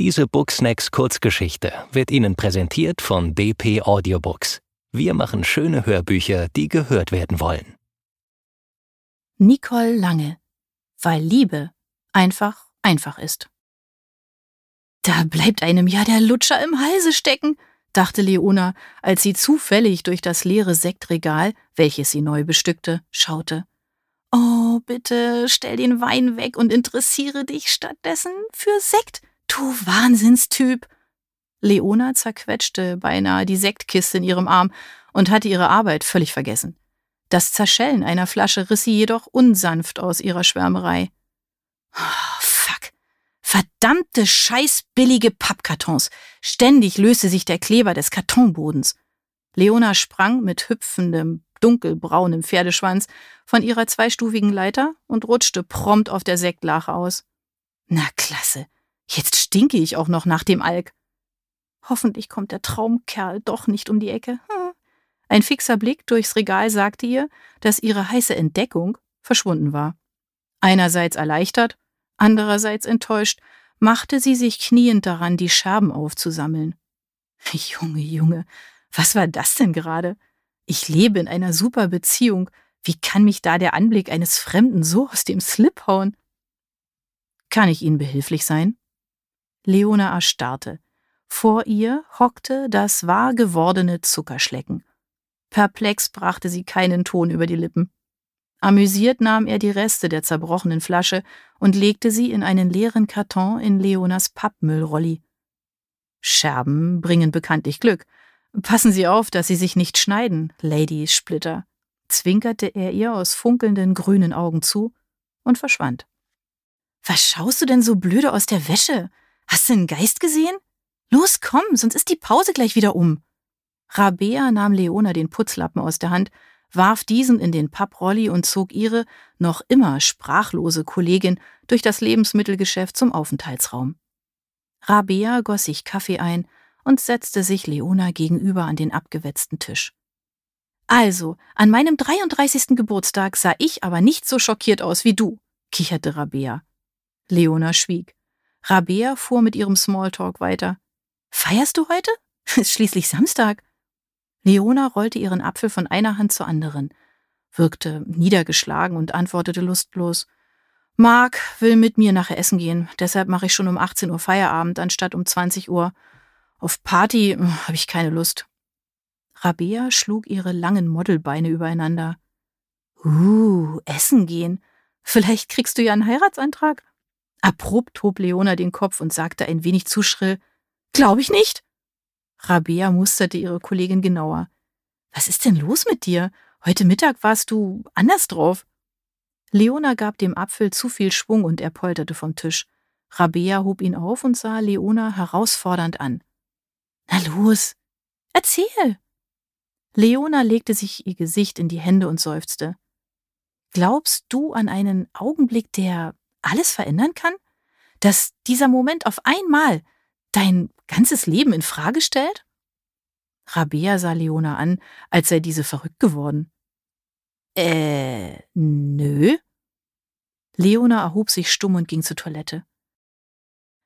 Diese Booksnacks Kurzgeschichte wird Ihnen präsentiert von DP Audiobooks. Wir machen schöne Hörbücher, die gehört werden wollen. Nicole Lange, weil Liebe einfach einfach ist. Da bleibt einem ja der Lutscher im Halse stecken, dachte Leona, als sie zufällig durch das leere Sektregal, welches sie neu bestückte, schaute. Oh, bitte stell den Wein weg und interessiere dich stattdessen für Sekt, du Wahnsinnstyp. Leona zerquetschte beinahe die Sektkiste in ihrem Arm und hatte ihre Arbeit völlig vergessen. Das Zerschellen einer Flasche riss sie jedoch unsanft aus ihrer Schwärmerei. Oh, fuck. Verdammte scheiß billige Pappkartons. Ständig löste sich der Kleber des Kartonbodens. Leona sprang mit hüpfendem, dunkelbraunem Pferdeschwanz von ihrer zweistufigen Leiter und rutschte prompt auf der Sektlache aus. Na klasse. Jetzt stinke ich auch noch nach dem Alk. Hoffentlich kommt der Traumkerl doch nicht um die Ecke. Hm. Ein fixer Blick durchs Regal sagte ihr, dass ihre heiße Entdeckung verschwunden war. Einerseits erleichtert, andererseits enttäuscht, machte sie sich kniend daran, die Scherben aufzusammeln. Junge, Junge, was war das denn gerade? Ich lebe in einer super Beziehung. Wie kann mich da der Anblick eines Fremden so aus dem Slip hauen? Kann ich Ihnen behilflich sein? Leona erstarrte. Vor ihr hockte das wahr gewordene Zuckerschlecken. Perplex brachte sie keinen Ton über die Lippen. Amüsiert nahm er die Reste der zerbrochenen Flasche und legte sie in einen leeren Karton in Leonas Pappmüllrolli. Scherben bringen bekanntlich Glück. Passen Sie auf, dass Sie sich nicht schneiden, Lady Splitter, zwinkerte er ihr aus funkelnden grünen Augen zu und verschwand. Was schaust du denn so blöde aus der Wäsche? Hast du einen Geist gesehen? Los, komm, sonst ist die Pause gleich wieder um. Rabea nahm Leona den Putzlappen aus der Hand warf diesen in den Papprolli und zog ihre noch immer sprachlose Kollegin durch das Lebensmittelgeschäft zum Aufenthaltsraum. Rabea goss sich Kaffee ein und setzte sich Leona gegenüber an den abgewetzten Tisch. Also, an meinem 33. Geburtstag sah ich aber nicht so schockiert aus wie du, kicherte Rabea. Leona schwieg. Rabea fuhr mit ihrem Smalltalk weiter. Feierst du heute? Ist schließlich Samstag. Leona rollte ihren Apfel von einer Hand zur anderen, wirkte niedergeschlagen und antwortete lustlos Mark will mit mir nachher essen gehen, deshalb mache ich schon um 18 Uhr Feierabend anstatt um 20 Uhr. Auf Party hm, habe ich keine Lust. Rabea schlug ihre langen Modelbeine übereinander. Uh, essen gehen. Vielleicht kriegst du ja einen Heiratsantrag. Abrupt hob Leona den Kopf und sagte ein wenig zu schrill Glaube ich nicht. Rabea musterte ihre Kollegin genauer. Was ist denn los mit dir? Heute Mittag warst du anders drauf. Leona gab dem Apfel zu viel Schwung und er polterte vom Tisch. Rabea hob ihn auf und sah Leona herausfordernd an. Na los, erzähl! Leona legte sich ihr Gesicht in die Hände und seufzte. Glaubst du an einen Augenblick, der alles verändern kann? Dass dieser Moment auf einmal dein ganzes Leben in Frage stellt? Rabea sah Leona an, als sei diese verrückt geworden. Äh, nö. Leona erhob sich stumm und ging zur Toilette.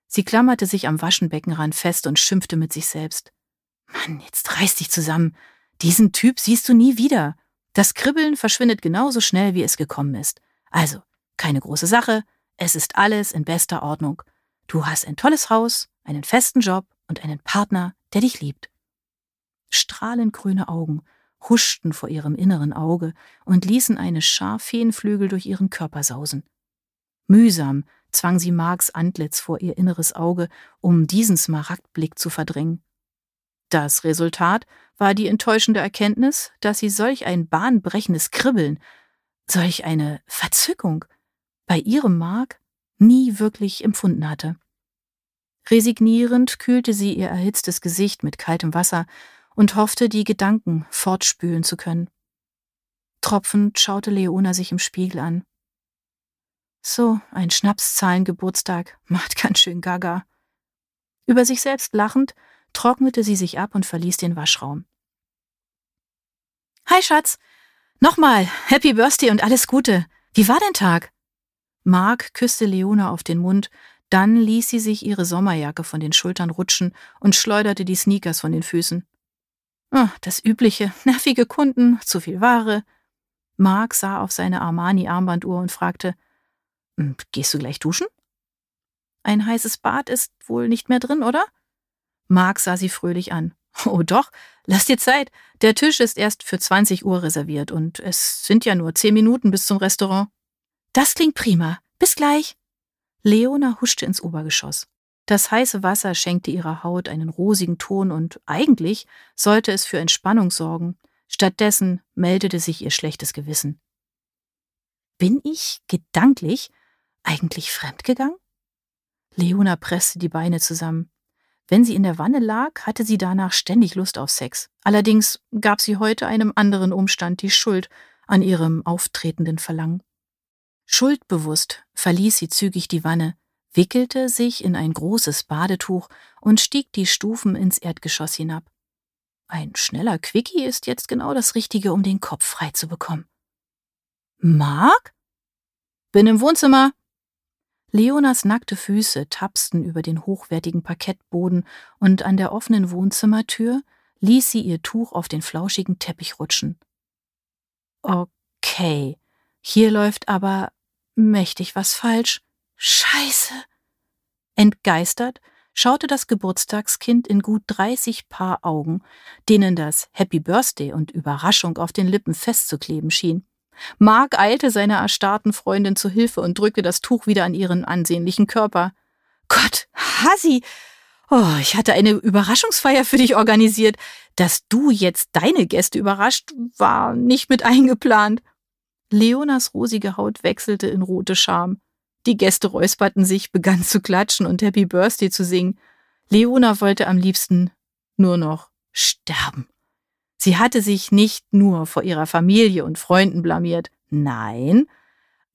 Sie klammerte sich am Waschenbeckenrand fest und schimpfte mit sich selbst. Mann, jetzt reiß dich zusammen. Diesen Typ siehst du nie wieder. Das Kribbeln verschwindet genauso schnell, wie es gekommen ist. Also, keine große Sache. Es ist alles in bester Ordnung. Du hast ein tolles Haus, einen festen Job und einen Partner, der dich liebt. Strahlend grüne Augen huschten vor ihrem inneren Auge und ließen eine Schar Feenflügel durch ihren Körper sausen. Mühsam zwang sie Marks Antlitz vor ihr inneres Auge, um diesen Smaragdblick zu verdrängen. Das Resultat war die enttäuschende Erkenntnis, dass sie solch ein bahnbrechendes Kribbeln, solch eine Verzückung bei ihrem Mark nie wirklich empfunden hatte. Resignierend kühlte sie ihr erhitztes Gesicht mit kaltem Wasser und hoffte, die Gedanken fortspülen zu können. Tropfend schaute Leona sich im Spiegel an. So, ein Schnapszahlengeburtstag macht ganz schön gaga. Über sich selbst lachend, trocknete sie sich ab und verließ den Waschraum. Hi, Schatz. Nochmal, Happy Birthday und alles Gute. Wie war dein Tag? Mark küsste Leona auf den Mund, Dann ließ sie sich ihre Sommerjacke von den Schultern rutschen und schleuderte die Sneakers von den Füßen. Oh, das übliche, nervige Kunden, zu viel Ware. Mark sah auf seine Armani-Armbanduhr und fragte, hm, Gehst du gleich duschen? Ein heißes Bad ist wohl nicht mehr drin, oder? Mark sah sie fröhlich an. Oh doch, lass dir Zeit. Der Tisch ist erst für 20 Uhr reserviert und es sind ja nur zehn Minuten bis zum Restaurant. Das klingt prima. Bis gleich. Leona huschte ins Obergeschoss. Das heiße Wasser schenkte ihrer Haut einen rosigen Ton und eigentlich sollte es für Entspannung sorgen. Stattdessen meldete sich ihr schlechtes Gewissen. Bin ich gedanklich eigentlich fremdgegangen? Leona presste die Beine zusammen. Wenn sie in der Wanne lag, hatte sie danach ständig Lust auf Sex. Allerdings gab sie heute einem anderen Umstand die Schuld an ihrem auftretenden Verlangen. Schuldbewusst verließ sie zügig die Wanne, wickelte sich in ein großes Badetuch und stieg die Stufen ins Erdgeschoss hinab. Ein schneller Quickie ist jetzt genau das Richtige, um den Kopf frei zu bekommen. Mark? Bin im Wohnzimmer, Leonas nackte Füße tapsten über den hochwertigen Parkettboden und an der offenen Wohnzimmertür ließ sie ihr Tuch auf den flauschigen Teppich rutschen. Okay, hier läuft aber mächtig was falsch. Scheiße! Entgeistert schaute das Geburtstagskind in gut 30 Paar Augen, denen das Happy Birthday und Überraschung auf den Lippen festzukleben schien. Mark eilte seiner erstarrten Freundin zu Hilfe und drückte das Tuch wieder an ihren ansehnlichen Körper. Gott, Hasi! Oh, ich hatte eine Überraschungsfeier für dich organisiert. Dass du jetzt deine Gäste überrascht, war nicht mit eingeplant. Leonas rosige Haut wechselte in rote Scham. Die Gäste räusperten sich, begannen zu klatschen und Happy Birthday zu singen. Leona wollte am liebsten nur noch sterben. Sie hatte sich nicht nur vor ihrer Familie und Freunden blamiert, nein,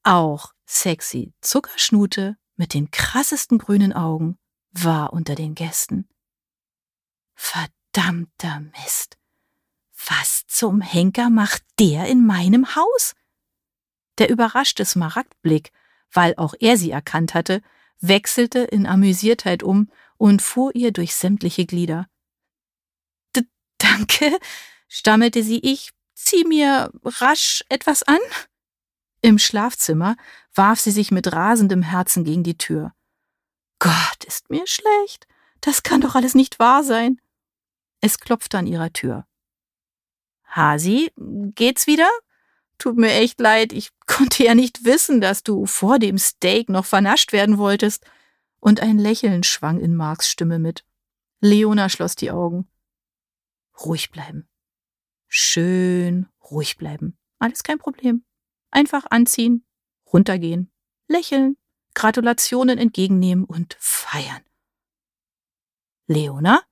auch sexy Zuckerschnute mit den krassesten grünen Augen war unter den Gästen. Verdammter Mist. Was zum Henker macht der in meinem Haus? Der überraschte Smaragdblick, weil auch er sie erkannt hatte, wechselte in Amüsiertheit um und fuhr ihr durch sämtliche Glieder. D danke, stammelte sie, ich zieh mir rasch etwas an. Im Schlafzimmer warf sie sich mit rasendem Herzen gegen die Tür. Gott, ist mir schlecht. Das kann doch alles nicht wahr sein. Es klopfte an ihrer Tür. Hasi, geht's wieder? Tut mir echt leid, ich konnte ja nicht wissen, dass du vor dem Steak noch vernascht werden wolltest. Und ein Lächeln schwang in Marks Stimme mit. Leona schloss die Augen. Ruhig bleiben. Schön ruhig bleiben. Alles kein Problem. Einfach anziehen, runtergehen, lächeln, Gratulationen entgegennehmen und feiern. Leona?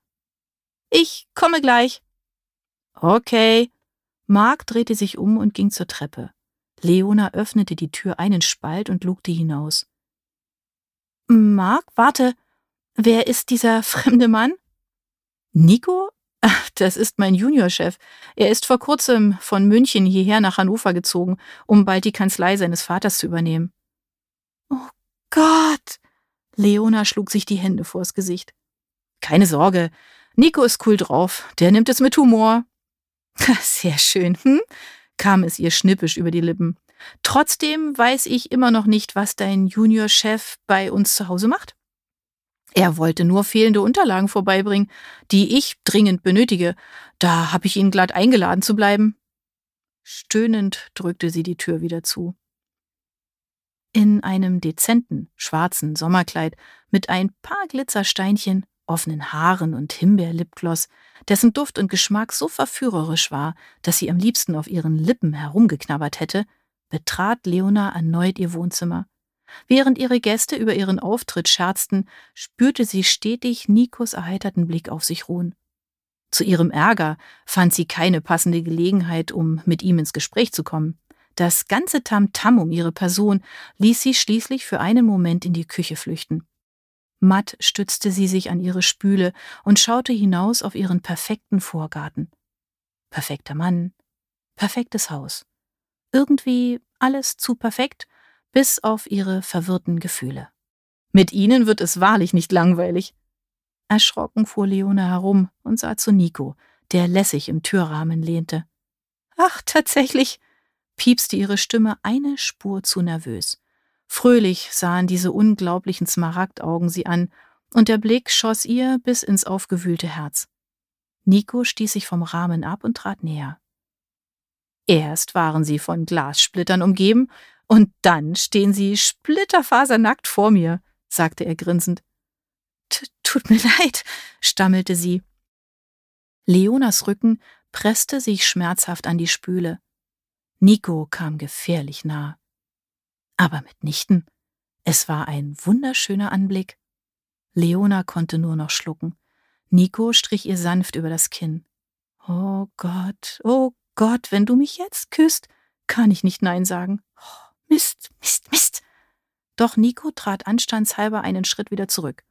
Ich komme gleich. Okay. Mark drehte sich um und ging zur Treppe. Leona öffnete die Tür einen Spalt und lugte hinaus. Mark, warte. Wer ist dieser fremde Mann? Nico? Ach, das ist mein Juniorchef. Er ist vor kurzem von München hierher nach Hannover gezogen, um bald die Kanzlei seines Vaters zu übernehmen. Oh Gott! Leona schlug sich die Hände vors Gesicht. Keine Sorge, Nico ist cool drauf, der nimmt es mit Humor. Sehr schön, hm? kam es ihr schnippisch über die Lippen. Trotzdem weiß ich immer noch nicht, was dein Juniorchef bei uns zu Hause macht. Er wollte nur fehlende Unterlagen vorbeibringen, die ich dringend benötige. Da habe ich ihn glatt eingeladen zu bleiben. Stöhnend drückte sie die Tür wieder zu. In einem dezenten, schwarzen Sommerkleid mit ein paar Glitzersteinchen, offenen Haaren und Himbeerlipgloss, dessen Duft und Geschmack so verführerisch war, dass sie am liebsten auf ihren Lippen herumgeknabbert hätte, betrat Leona erneut ihr Wohnzimmer. Während ihre Gäste über ihren Auftritt scherzten, spürte sie stetig Nikos erheiterten Blick auf sich ruhen. Zu ihrem Ärger fand sie keine passende Gelegenheit, um mit ihm ins Gespräch zu kommen. Das ganze Tamtam -Tam um ihre Person ließ sie schließlich für einen Moment in die Küche flüchten. Matt stützte sie sich an ihre Spüle und schaute hinaus auf ihren perfekten Vorgarten. Perfekter Mann, perfektes Haus. Irgendwie alles zu perfekt, bis auf ihre verwirrten Gefühle. Mit Ihnen wird es wahrlich nicht langweilig. Erschrocken fuhr Leona herum und sah zu Nico, der lässig im Türrahmen lehnte. Ach, tatsächlich, piepste ihre Stimme eine Spur zu nervös. Fröhlich sahen diese unglaublichen Smaragdaugen sie an, und der Blick schoss ihr bis ins aufgewühlte Herz. Nico stieß sich vom Rahmen ab und trat näher. Erst waren sie von Glassplittern umgeben, und dann stehen sie splitterfasernackt vor mir, sagte er grinsend. Tut mir leid, stammelte sie. Leonas Rücken presste sich schmerzhaft an die Spüle. Nico kam gefährlich nah. Aber mitnichten. Es war ein wunderschöner Anblick. Leona konnte nur noch schlucken. Nico strich ihr sanft über das Kinn. Oh Gott, oh Gott, wenn du mich jetzt küsst, kann ich nicht Nein sagen. Oh, Mist, Mist, Mist. Doch Nico trat anstandshalber einen Schritt wieder zurück.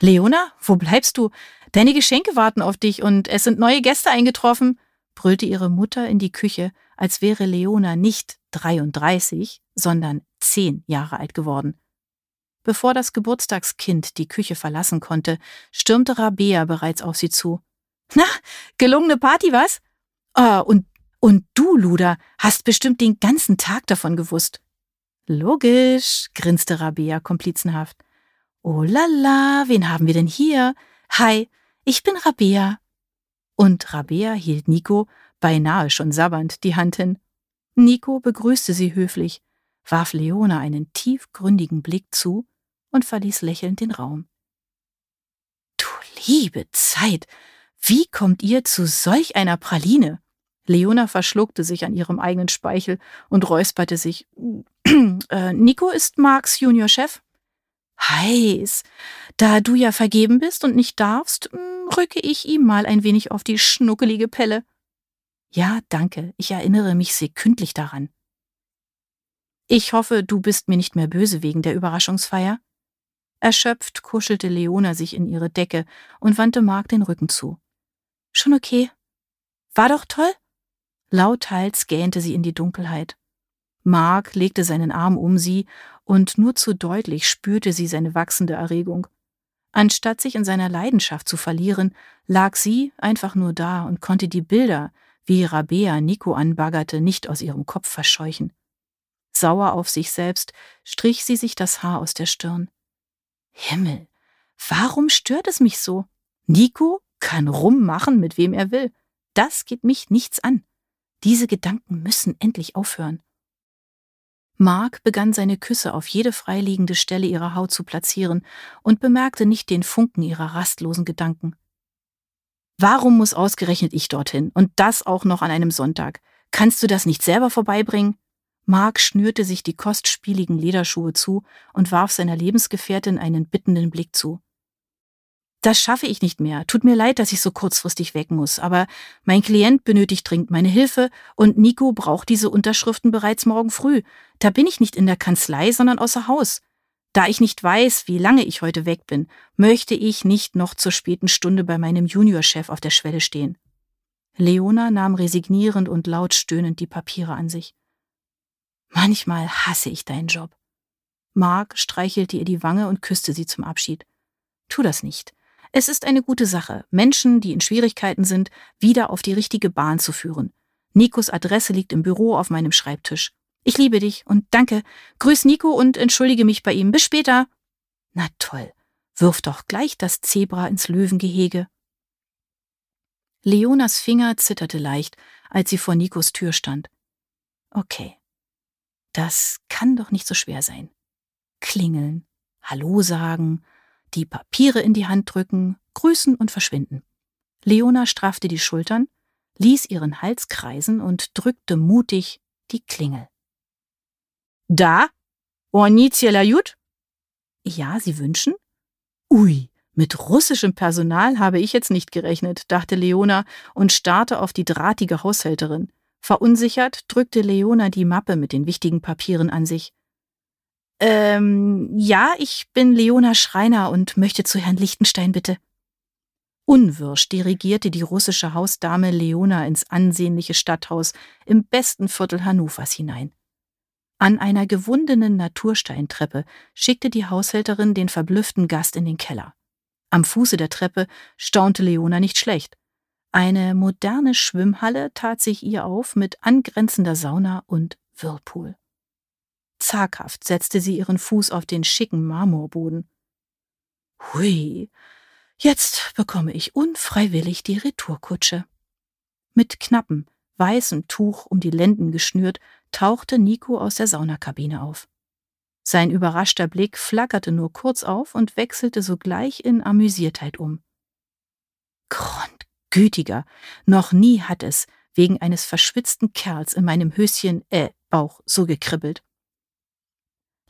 Leona, wo bleibst du? Deine Geschenke warten auf dich und es sind neue Gäste eingetroffen, brüllte ihre Mutter in die Küche, als wäre Leona nicht 33, sondern zehn Jahre alt geworden. Bevor das Geburtstagskind die Küche verlassen konnte, stürmte Rabea bereits auf sie zu. Na, gelungene Party, was? Ah, und, und du, Luda, hast bestimmt den ganzen Tag davon gewusst. Logisch, grinste Rabea komplizenhaft. Oh la la, wen haben wir denn hier? Hi, ich bin Rabea. Und Rabea hielt Nico, beinahe schon sabbernd, die Hand hin. Nico begrüßte sie höflich, warf Leona einen tiefgründigen Blick zu und verließ lächelnd den Raum. Du liebe Zeit, wie kommt ihr zu solch einer Praline? Leona verschluckte sich an ihrem eigenen Speichel und räusperte sich. äh, Nico ist Marks Juniorchef heiß. Da du ja vergeben bist und nicht darfst, hm, rücke ich ihm mal ein wenig auf die schnuckelige Pelle. Ja, danke, ich erinnere mich sekündlich daran. Ich hoffe, du bist mir nicht mehr böse wegen der Überraschungsfeier. Erschöpft kuschelte Leona sich in ihre Decke und wandte Mark den Rücken zu. Schon okay. War doch toll? Lauthals gähnte sie in die Dunkelheit. Mark legte seinen Arm um sie, und nur zu deutlich spürte sie seine wachsende Erregung. Anstatt sich in seiner Leidenschaft zu verlieren, lag sie einfach nur da und konnte die Bilder, wie Rabea Nico anbaggerte, nicht aus ihrem Kopf verscheuchen. Sauer auf sich selbst strich sie sich das Haar aus der Stirn. Himmel, warum stört es mich so? Nico kann rummachen, mit wem er will. Das geht mich nichts an. Diese Gedanken müssen endlich aufhören. Mark begann seine Küsse auf jede freiliegende Stelle ihrer Haut zu platzieren und bemerkte nicht den Funken ihrer rastlosen Gedanken. Warum muss ausgerechnet ich dorthin und das auch noch an einem Sonntag? Kannst du das nicht selber vorbeibringen? Mark schnürte sich die kostspieligen Lederschuhe zu und warf seiner Lebensgefährtin einen bittenden Blick zu. Das schaffe ich nicht mehr. Tut mir leid, dass ich so kurzfristig weg muss, aber mein Klient benötigt dringend meine Hilfe und Nico braucht diese Unterschriften bereits morgen früh. Da bin ich nicht in der Kanzlei, sondern außer Haus. Da ich nicht weiß, wie lange ich heute weg bin, möchte ich nicht noch zur späten Stunde bei meinem Juniorchef auf der Schwelle stehen. Leona nahm resignierend und laut stöhnend die Papiere an sich. Manchmal hasse ich deinen Job. Mark streichelte ihr die Wange und küsste sie zum Abschied. Tu das nicht. Es ist eine gute Sache, Menschen, die in Schwierigkeiten sind, wieder auf die richtige Bahn zu führen. Nikos Adresse liegt im Büro auf meinem Schreibtisch. Ich liebe dich und danke. Grüß Nico und entschuldige mich bei ihm. Bis später. Na toll. Wirf doch gleich das Zebra ins Löwengehege. Leonas Finger zitterte leicht, als sie vor Nikos Tür stand. Okay. Das kann doch nicht so schwer sein. Klingeln, Hallo sagen, die Papiere in die Hand drücken, grüßen und verschwinden. Leona straffte die Schultern, ließ ihren Hals kreisen und drückte mutig die Klingel. Da? Ornizia Jut? Ja, Sie wünschen? Ui, mit russischem Personal habe ich jetzt nicht gerechnet, dachte Leona und starrte auf die drahtige Haushälterin. Verunsichert drückte Leona die Mappe mit den wichtigen Papieren an sich. Ähm, ja, ich bin Leona Schreiner und möchte zu Herrn Lichtenstein bitte. Unwirsch dirigierte die russische Hausdame Leona ins ansehnliche Stadthaus im besten Viertel Hannovers hinein. An einer gewundenen Natursteintreppe schickte die Haushälterin den verblüfften Gast in den Keller. Am Fuße der Treppe staunte Leona nicht schlecht. Eine moderne Schwimmhalle tat sich ihr auf mit angrenzender Sauna und Whirlpool. Zaghaft setzte sie ihren Fuß auf den schicken Marmorboden. Hui, jetzt bekomme ich unfreiwillig die Retourkutsche. Mit knappem, weißem Tuch um die Lenden geschnürt, tauchte Nico aus der Saunakabine auf. Sein überraschter Blick flackerte nur kurz auf und wechselte sogleich in Amüsiertheit um. Grundgütiger, noch nie hat es wegen eines verschwitzten Kerls in meinem Höschen, äh, Bauch so gekribbelt.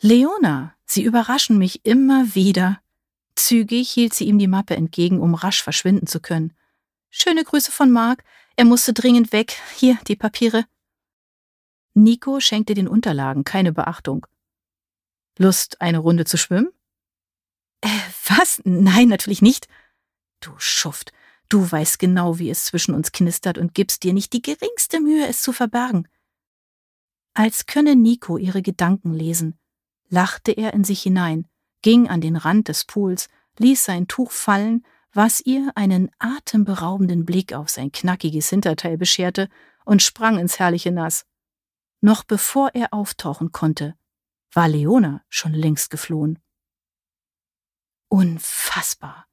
Leona, Sie überraschen mich immer wieder. Zügig hielt sie ihm die Mappe entgegen, um rasch verschwinden zu können. Schöne Grüße von Mark. Er musste dringend weg. Hier, die Papiere. Nico schenkte den Unterlagen keine Beachtung. Lust, eine Runde zu schwimmen? Äh, was? Nein, natürlich nicht. Du Schuft, du weißt genau, wie es zwischen uns knistert und gibst dir nicht die geringste Mühe, es zu verbergen. Als könne Nico ihre Gedanken lesen, lachte er in sich hinein, ging an den Rand des Pools, ließ sein Tuch fallen, was ihr einen atemberaubenden Blick auf sein knackiges Hinterteil bescherte, und sprang ins herrliche Nass. Noch bevor er auftauchen konnte, war Leona schon längst geflohen. Unfassbar.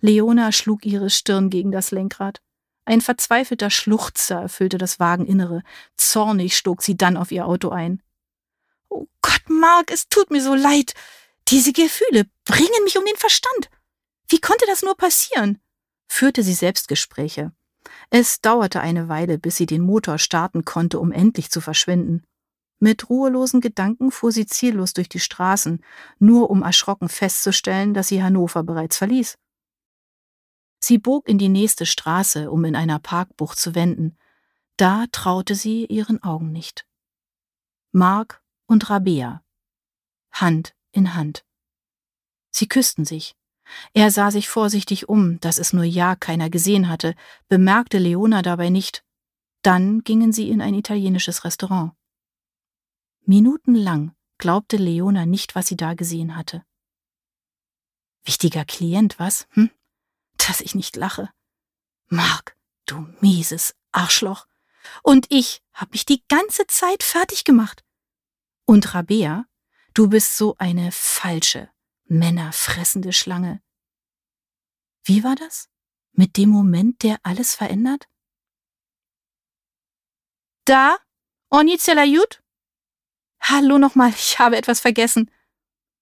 Leona schlug ihre Stirn gegen das Lenkrad. Ein verzweifelter Schluchzer erfüllte das Wageninnere. Zornig stog sie dann auf ihr Auto ein. Oh Gott, Mark, es tut mir so leid. Diese Gefühle bringen mich um den Verstand. Wie konnte das nur passieren? führte sie Selbstgespräche. Es dauerte eine Weile, bis sie den Motor starten konnte, um endlich zu verschwinden. Mit ruhelosen Gedanken fuhr sie ziellos durch die Straßen, nur um erschrocken festzustellen, dass sie Hannover bereits verließ. Sie bog in die nächste Straße, um in einer Parkbucht zu wenden. Da traute sie ihren Augen nicht. Mark und Rabea. Hand in Hand. Sie küssten sich. Er sah sich vorsichtig um, dass es nur ja keiner gesehen hatte, bemerkte Leona dabei nicht. Dann gingen sie in ein italienisches Restaurant. Minutenlang glaubte Leona nicht, was sie da gesehen hatte. Wichtiger Klient, was? Hm? Dass ich nicht lache. Mark, du mieses Arschloch. Und ich hab mich die ganze Zeit fertig gemacht. Und Rabea, du bist so eine falsche, männerfressende Schlange. Wie war das? Mit dem Moment, der alles verändert? Da? Onizela Jut? Hallo nochmal, ich habe etwas vergessen.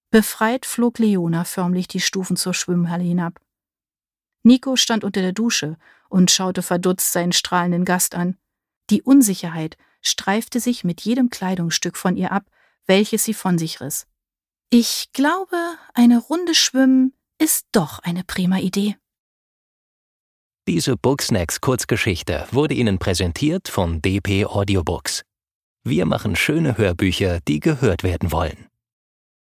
Befreit flog Leona förmlich die Stufen zur Schwimmhalle hinab. Nico stand unter der Dusche und schaute verdutzt seinen strahlenden Gast an. Die Unsicherheit streifte sich mit jedem Kleidungsstück von ihr ab, welches sie von sich riss. Ich glaube, eine Runde schwimmen ist doch eine prima Idee. Diese Booksnacks Kurzgeschichte wurde Ihnen präsentiert von DP Audiobooks. Wir machen schöne Hörbücher, die gehört werden wollen.